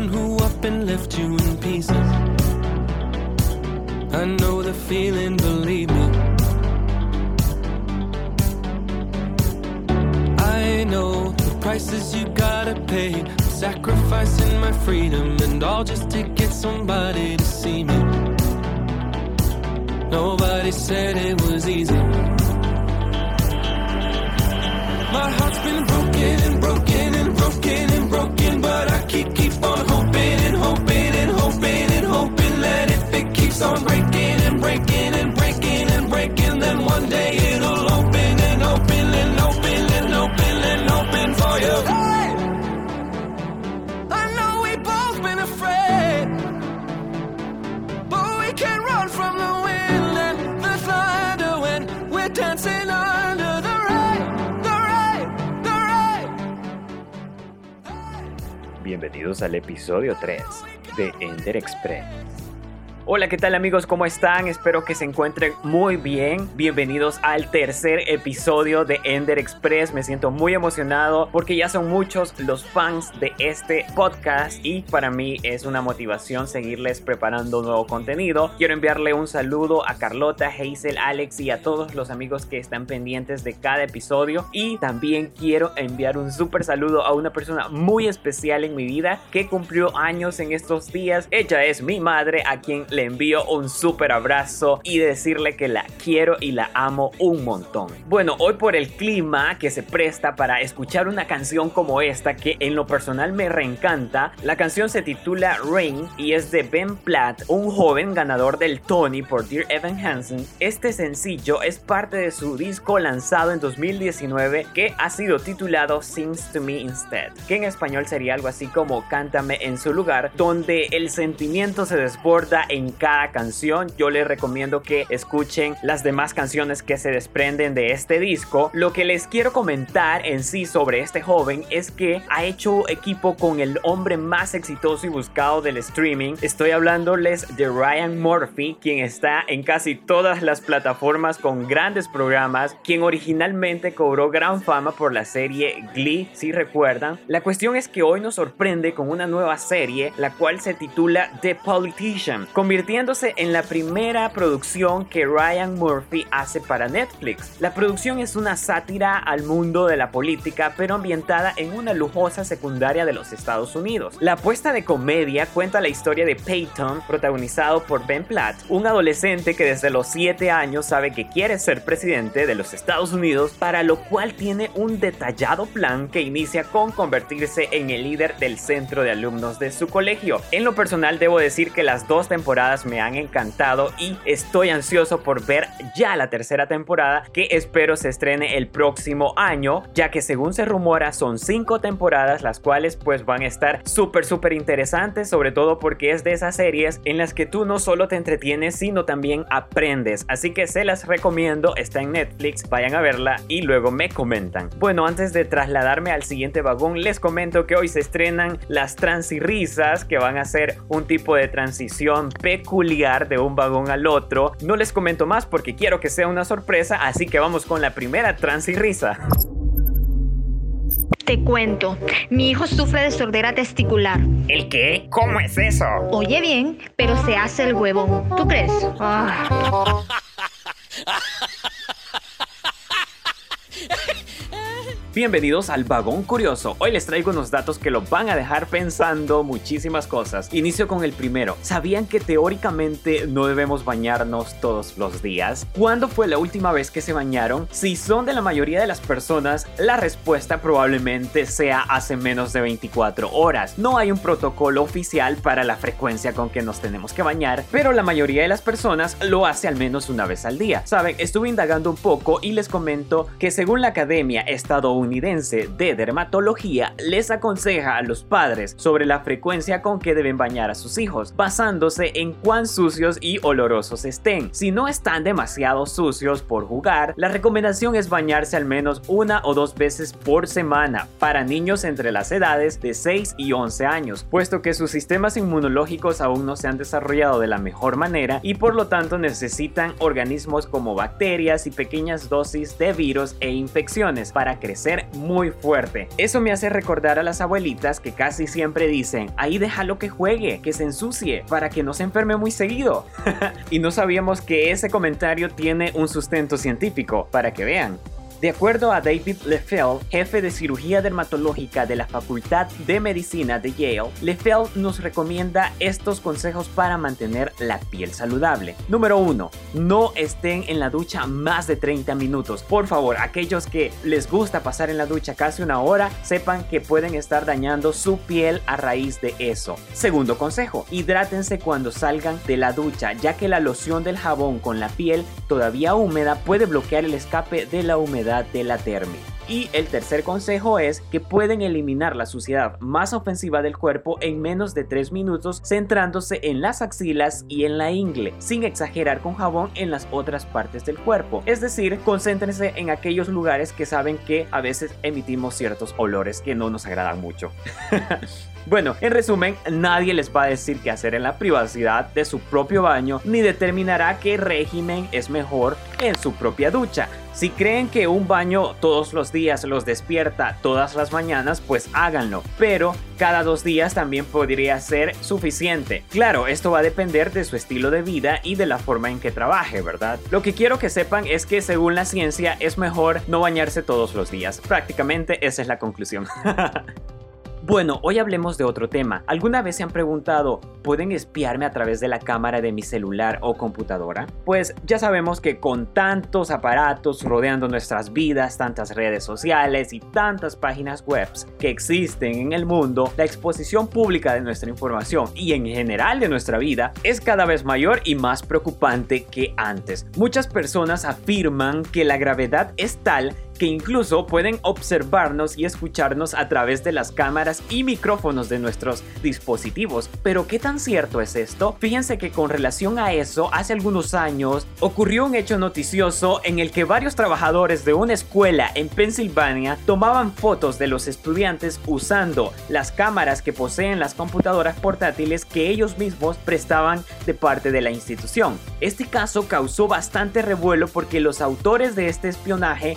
someone who up and left you in pieces. I know the feeling, believe me. I know the prices you gotta pay. Sacrificing my freedom and all just to get somebody to see me. Nobody said it was easy. My heart's been broken and broken and broken and broken, keeps on breaking and breaking and breaking and breaking, then one day it'll open and open and open and open and open for you. Hey! I know we both been afraid, but we can't run from the wind and the thunder when we're dancing under the rain, the rain, the rain. Bienvenidos al episodio 3 de Ender Express. Hola, ¿qué tal amigos? ¿Cómo están? Espero que se encuentren muy bien. Bienvenidos al tercer episodio de Ender Express. Me siento muy emocionado porque ya son muchos los fans de este podcast y para mí es una motivación seguirles preparando nuevo contenido. Quiero enviarle un saludo a Carlota, Hazel, Alex y a todos los amigos que están pendientes de cada episodio y también quiero enviar un súper saludo a una persona muy especial en mi vida que cumplió años en estos días. Ella es mi madre a quien le envío un súper abrazo y decirle que la quiero y la amo un montón. Bueno, hoy por el clima que se presta para escuchar una canción como esta que en lo personal me reencanta, la canción se titula Rain y es de Ben Platt, un joven ganador del Tony por Dear Evan Hansen. Este sencillo es parte de su disco lanzado en 2019 que ha sido titulado Sings to Me Instead, que en español sería algo así como Cántame en su lugar, donde el sentimiento se desborda en cada canción. Yo les recomiendo que escuchen las demás canciones que se desprenden de este disco. Lo que les quiero comentar en sí sobre este joven es que ha hecho equipo con el hombre más exitoso y buscado del streaming. Estoy hablándoles de Ryan Murphy, quien está en casi todas las plataformas con grandes programas, quien originalmente cobró gran fama por la serie Glee, si recuerdan. La cuestión es que hoy nos sorprende con una nueva serie, la cual se titula The Politician, convirtiéndose en la primera producción que Ryan Murphy hace para Netflix. La producción es una sátira al mundo de la política, pero ambientada en una lujosa secundaria de los Estados Unidos. La apuesta de comedia cuenta la historia de Peyton, protagonizado por Ben Platt, un adolescente que desde los 7 años sabe que quiere ser presidente de los Estados Unidos, para lo cual tiene un detallado plan que inicia con convertirse en el líder del centro de alumnos de su colegio. En lo personal debo decir que las dos temporadas me han encantado y estoy ansioso por ver ya la tercera temporada que espero se estrene el próximo año, ya que según se rumora son cinco temporadas las cuales pues van a estar súper súper interesantes, sobre todo porque es de esas series en las que tú no solo te entretienes sino también aprendes, así que se las recomiendo, está en Netflix, vayan a verla y luego me comentan. Bueno, antes de trasladarme al siguiente vagón, les comento que hoy se estrenan las transirrisas que van a ser un tipo de transición peculiar de un vagón al otro. No les comento más porque quiero que sea una sorpresa, así que vamos con la primera trans y risa. Te cuento, mi hijo sufre de sordera testicular. ¿El qué? ¿Cómo es eso? Oye bien, pero se hace el huevón. ¿Tú crees? Ah. Bienvenidos al Vagón Curioso. Hoy les traigo unos datos que los van a dejar pensando muchísimas cosas. Inicio con el primero. ¿Sabían que teóricamente no debemos bañarnos todos los días? ¿Cuándo fue la última vez que se bañaron? Si son de la mayoría de las personas, la respuesta probablemente sea hace menos de 24 horas. No hay un protocolo oficial para la frecuencia con que nos tenemos que bañar, pero la mayoría de las personas lo hace al menos una vez al día. Saben, estuve indagando un poco y les comento que según la Academia Estadounidense de Dermatología les aconseja a los padres sobre la frecuencia con que deben bañar a sus hijos, basándose en cuán sucios y olorosos estén. Si no están demasiado sucios por jugar, la recomendación es bañarse al menos una o dos veces por semana para niños entre las edades de 6 y 11 años, puesto que sus sistemas inmunológicos aún no se han desarrollado de la mejor manera y por lo tanto necesitan organismos como bacterias y pequeñas dosis de virus e infecciones para crecer muy fuerte. Eso me hace recordar a las abuelitas que casi siempre dicen, ahí déjalo que juegue, que se ensucie, para que no se enferme muy seguido. y no sabíamos que ese comentario tiene un sustento científico, para que vean. De acuerdo a David Leffel, jefe de cirugía dermatológica de la Facultad de Medicina de Yale, Leffel nos recomienda estos consejos para mantener la piel saludable. Número 1. No estén en la ducha más de 30 minutos. Por favor, aquellos que les gusta pasar en la ducha casi una hora, sepan que pueden estar dañando su piel a raíz de eso. Segundo consejo, hidrátense cuando salgan de la ducha, ya que la loción del jabón con la piel todavía húmeda puede bloquear el escape de la humedad de la termi. Y el tercer consejo es que pueden eliminar la suciedad más ofensiva del cuerpo en menos de 3 minutos centrándose en las axilas y en la ingle, sin exagerar con jabón en las otras partes del cuerpo. Es decir, concéntrense en aquellos lugares que saben que a veces emitimos ciertos olores que no nos agradan mucho. Bueno, en resumen, nadie les va a decir qué hacer en la privacidad de su propio baño ni determinará qué régimen es mejor en su propia ducha. Si creen que un baño todos los días los despierta todas las mañanas, pues háganlo, pero cada dos días también podría ser suficiente. Claro, esto va a depender de su estilo de vida y de la forma en que trabaje, ¿verdad? Lo que quiero que sepan es que según la ciencia es mejor no bañarse todos los días. Prácticamente esa es la conclusión. Bueno, hoy hablemos de otro tema. ¿Alguna vez se han preguntado, ¿pueden espiarme a través de la cámara de mi celular o computadora? Pues ya sabemos que con tantos aparatos rodeando nuestras vidas, tantas redes sociales y tantas páginas web que existen en el mundo, la exposición pública de nuestra información y en general de nuestra vida es cada vez mayor y más preocupante que antes. Muchas personas afirman que la gravedad es tal que incluso pueden observarnos y escucharnos a través de las cámaras y micrófonos de nuestros dispositivos. Pero ¿qué tan cierto es esto? Fíjense que con relación a eso, hace algunos años ocurrió un hecho noticioso en el que varios trabajadores de una escuela en Pensilvania tomaban fotos de los estudiantes usando las cámaras que poseen las computadoras portátiles que ellos mismos prestaban de parte de la institución. Este caso causó bastante revuelo porque los autores de este espionaje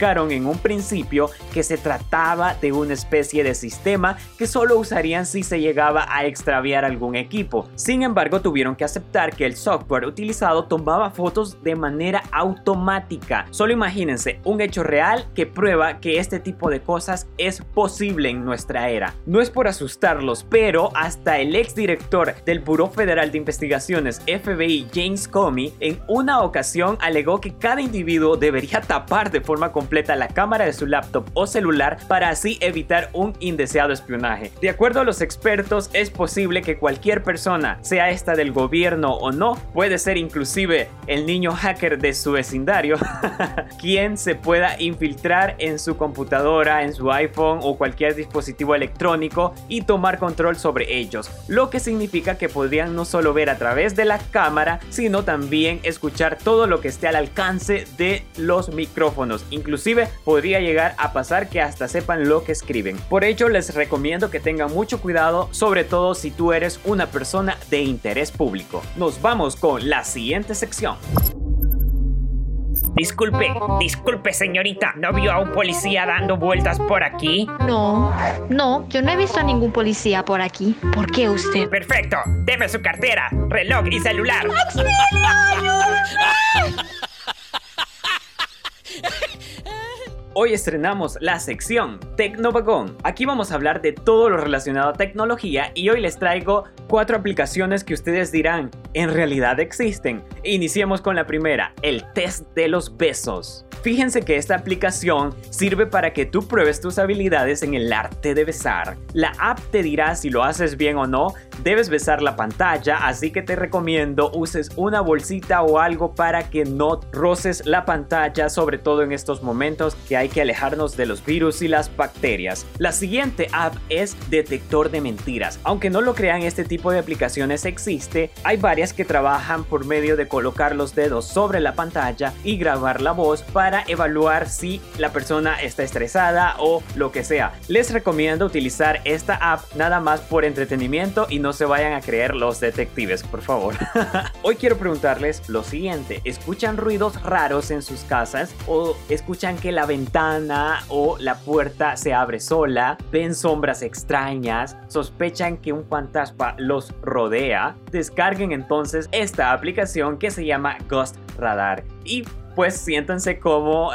en un principio que se trataba de una especie de sistema que solo usarían si se llegaba a extraviar algún equipo. Sin embargo, tuvieron que aceptar que el software utilizado tomaba fotos de manera automática. Solo imagínense un hecho real que prueba que este tipo de cosas es posible en nuestra era. No es por asustarlos, pero hasta el exdirector del Buró Federal de Investigaciones FBI, James Comey, en una ocasión alegó que cada individuo debería tapar de forma completa la cámara de su laptop o celular para así evitar un indeseado espionaje. De acuerdo a los expertos, es posible que cualquier persona, sea esta del gobierno o no, puede ser inclusive el niño hacker de su vecindario, quien se pueda infiltrar en su computadora, en su iPhone o cualquier dispositivo electrónico y tomar control sobre ellos, lo que significa que podrían no solo ver a través de la cámara, sino también escuchar todo lo que esté al alcance de los micrófonos, incluso Inclusive podría llegar a pasar que hasta sepan lo que escriben. Por ello les recomiendo que tengan mucho cuidado, sobre todo si tú eres una persona de interés público. Nos vamos con la siguiente sección. Disculpe, disculpe señorita, ¿no vio a un policía dando vueltas por aquí? No, no, yo no he visto a ningún policía por aquí. ¿Por qué usted? Perfecto, deme su cartera, reloj y celular. Hoy estrenamos la sección Tecnovagón. Aquí vamos a hablar de todo lo relacionado a tecnología y hoy les traigo cuatro aplicaciones que ustedes dirán, en realidad existen. Iniciemos con la primera, el test de los besos. Fíjense que esta aplicación sirve para que tú pruebes tus habilidades en el arte de besar. La app te dirá si lo haces bien o no, debes besar la pantalla, así que te recomiendo uses una bolsita o algo para que no roces la pantalla, sobre todo en estos momentos que hay que alejarnos de los virus y las bacterias. La siguiente app es Detector de Mentiras. Aunque no lo crean, este tipo de aplicaciones existe, hay varias que trabajan por medio de colocar los dedos sobre la pantalla y grabar la voz para evaluar si la persona está estresada o lo que sea. Les recomiendo utilizar esta app nada más por entretenimiento y no se vayan a creer los detectives, por favor. Hoy quiero preguntarles lo siguiente, ¿escuchan ruidos raros en sus casas o escuchan que la ventana o la puerta se abre sola? ¿Ven sombras extrañas? ¿Sospechan que un fantasma los rodea? Descarguen entonces esta aplicación que se llama Ghost Radar y pues siéntanse como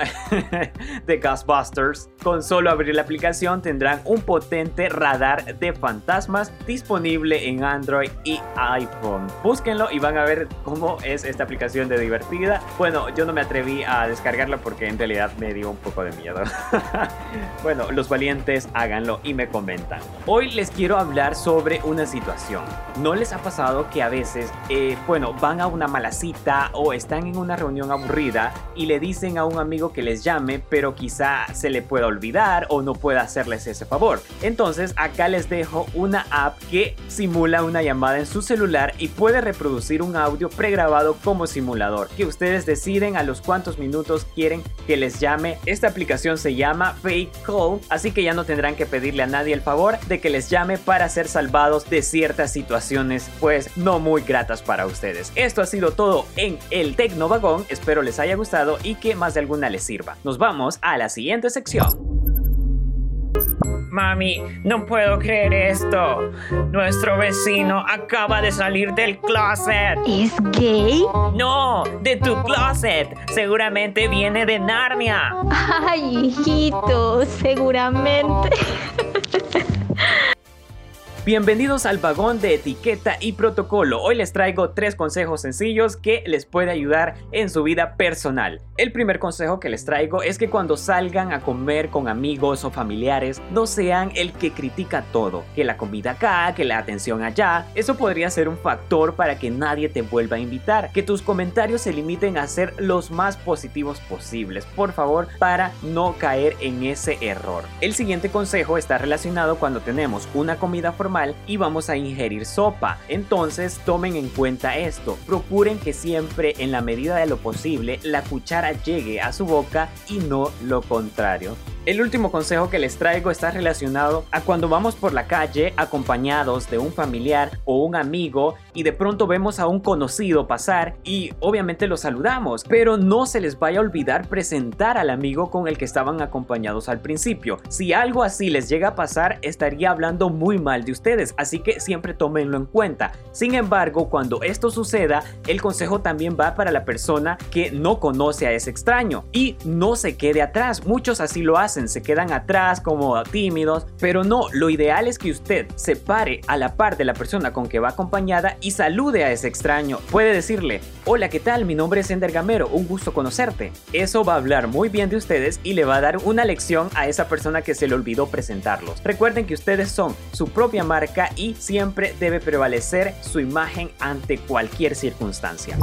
de Ghostbusters. Con solo abrir la aplicación tendrán un potente radar de fantasmas disponible en Android y iPhone. Búsquenlo y van a ver cómo es esta aplicación de divertida. Bueno, yo no me atreví a descargarla porque en realidad me dio un poco de miedo. bueno, los valientes háganlo y me comentan. Hoy les quiero hablar sobre una situación. ¿No les ha pasado que a veces, eh, bueno, van a una mala cita o están en una reunión aburrida y le dicen a un amigo que les llame, pero quizá se le pueda olvidar o no pueda hacerles ese favor. Entonces acá les dejo una app que simula una llamada en su celular y puede reproducir un audio pregrabado como simulador, que ustedes deciden a los cuantos minutos quieren que les llame. Esta aplicación se llama Fake Call, así que ya no tendrán que pedirle a nadie el favor de que les llame para ser salvados de ciertas situaciones, pues no muy gratas para ustedes. Esto ha sido todo en el Tecnovagón, espero les haya gustado y que más de alguna les sirva. Nos vamos a la siguiente sección. Mami, no puedo creer esto. Nuestro vecino acaba de salir del closet. ¿Es gay? No, de tu closet. Seguramente viene de Narnia. Ay, hijito, seguramente. Bienvenidos al vagón de etiqueta y protocolo. Hoy les traigo tres consejos sencillos que les puede ayudar en su vida personal. El primer consejo que les traigo es que cuando salgan a comer con amigos o familiares, no sean el que critica todo, que la comida acá, que la atención allá. Eso podría ser un factor para que nadie te vuelva a invitar. Que tus comentarios se limiten a ser los más positivos posibles, por favor, para no caer en ese error. El siguiente consejo está relacionado cuando tenemos una comida formal y vamos a ingerir sopa. Entonces tomen en cuenta esto. Procuren que siempre en la medida de lo posible la cuchara llegue a su boca y no lo contrario. El último consejo que les traigo está relacionado a cuando vamos por la calle acompañados de un familiar o un amigo y de pronto vemos a un conocido pasar y obviamente lo saludamos, pero no se les vaya a olvidar presentar al amigo con el que estaban acompañados al principio. Si algo así les llega a pasar, estaría hablando muy mal de ustedes, así que siempre tómenlo en cuenta. Sin embargo, cuando esto suceda, el consejo también va para la persona que no conoce a ese extraño y no se quede atrás. Muchos así lo hacen se quedan atrás como tímidos, pero no, lo ideal es que usted se pare a la par de la persona con que va acompañada y salude a ese extraño. Puede decirle, hola, ¿qué tal? Mi nombre es Ender Gamero, un gusto conocerte. Eso va a hablar muy bien de ustedes y le va a dar una lección a esa persona que se le olvidó presentarlos. Recuerden que ustedes son su propia marca y siempre debe prevalecer su imagen ante cualquier circunstancia.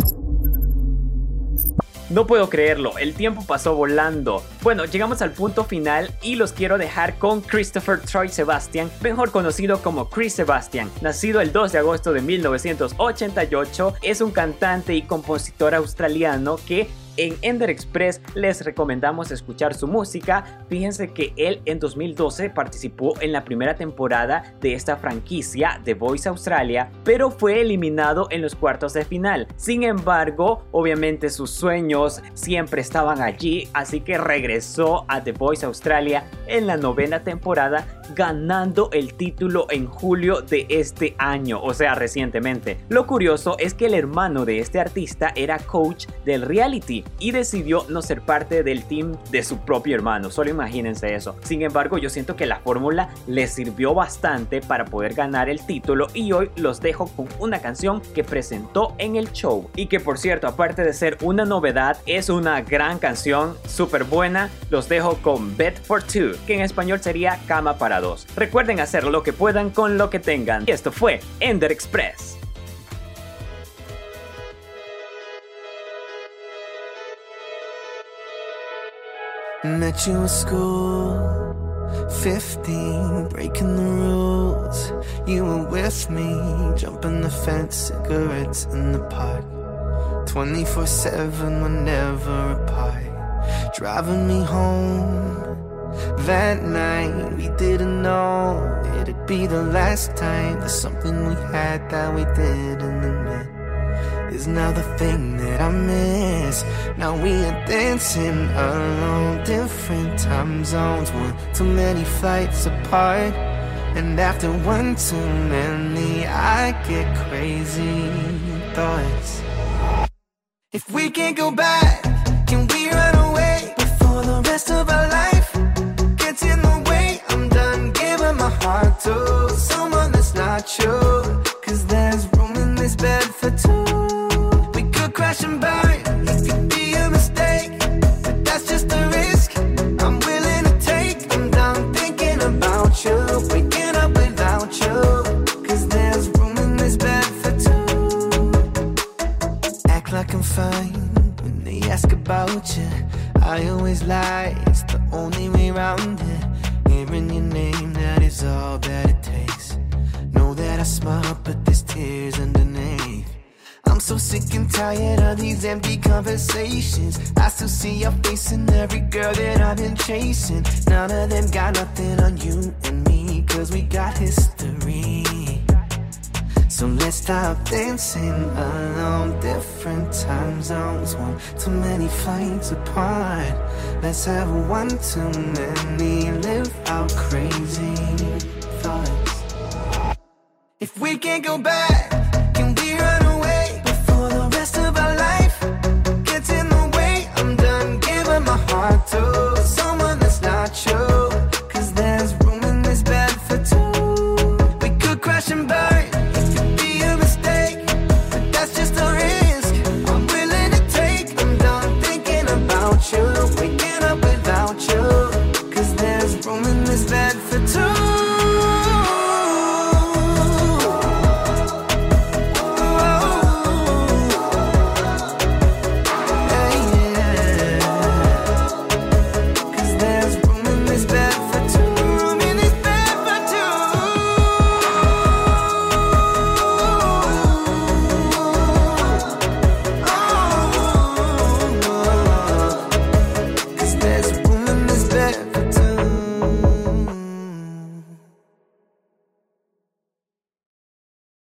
No puedo creerlo, el tiempo pasó volando. Bueno, llegamos al punto final y los quiero dejar con Christopher Troy Sebastian, mejor conocido como Chris Sebastian. Nacido el 2 de agosto de 1988, es un cantante y compositor australiano que en Ender Express les recomendamos escuchar su música. Fíjense que él en 2012 participó en la primera temporada de esta franquicia The Voice Australia, pero fue eliminado en los cuartos de final. Sin embargo, obviamente sus sueños siempre estaban allí, así que regresó a The Voice Australia en la novena temporada, ganando el título en julio de este año, o sea, recientemente. Lo curioso es que el hermano de este artista era coach del reality y decidió no ser parte del team de su propio hermano. Solo imagínense eso. Sin embargo, yo siento que la fórmula le sirvió bastante para poder ganar el título y hoy los dejo con una canción que presentó en el show y que por cierto, aparte de ser una novedad, es una gran canción, súper buena. Los dejo con Bed for Two, que en español sería cama para dos. Recuerden hacer lo que puedan con lo que tengan. Y esto fue Ender Express. Met you in school, 15, breaking the rules. You were with me, jumping the fence, cigarettes in the park. 24 7, we're never apart. Driving me home. That night, we didn't know it'd be the last time. There's something we had that we didn't admit. Is now the thing that I miss. Now we are dancing alone, different time zones, one too many flights apart. And after one too many, I get crazy thoughts. If we can't go back, I always lie, it's the only way around it. Hearing your name, that is all that it takes. Know that I smile, but there's tears underneath. I'm so sick and tired of these empty conversations. I still see your face in every girl that I've been chasing. None of them got nothing on you and me, cause we got history. So let's stop dancing alone, different time zones, one too many flights apart. Let's have one too many, live out crazy thoughts. If we can't go back,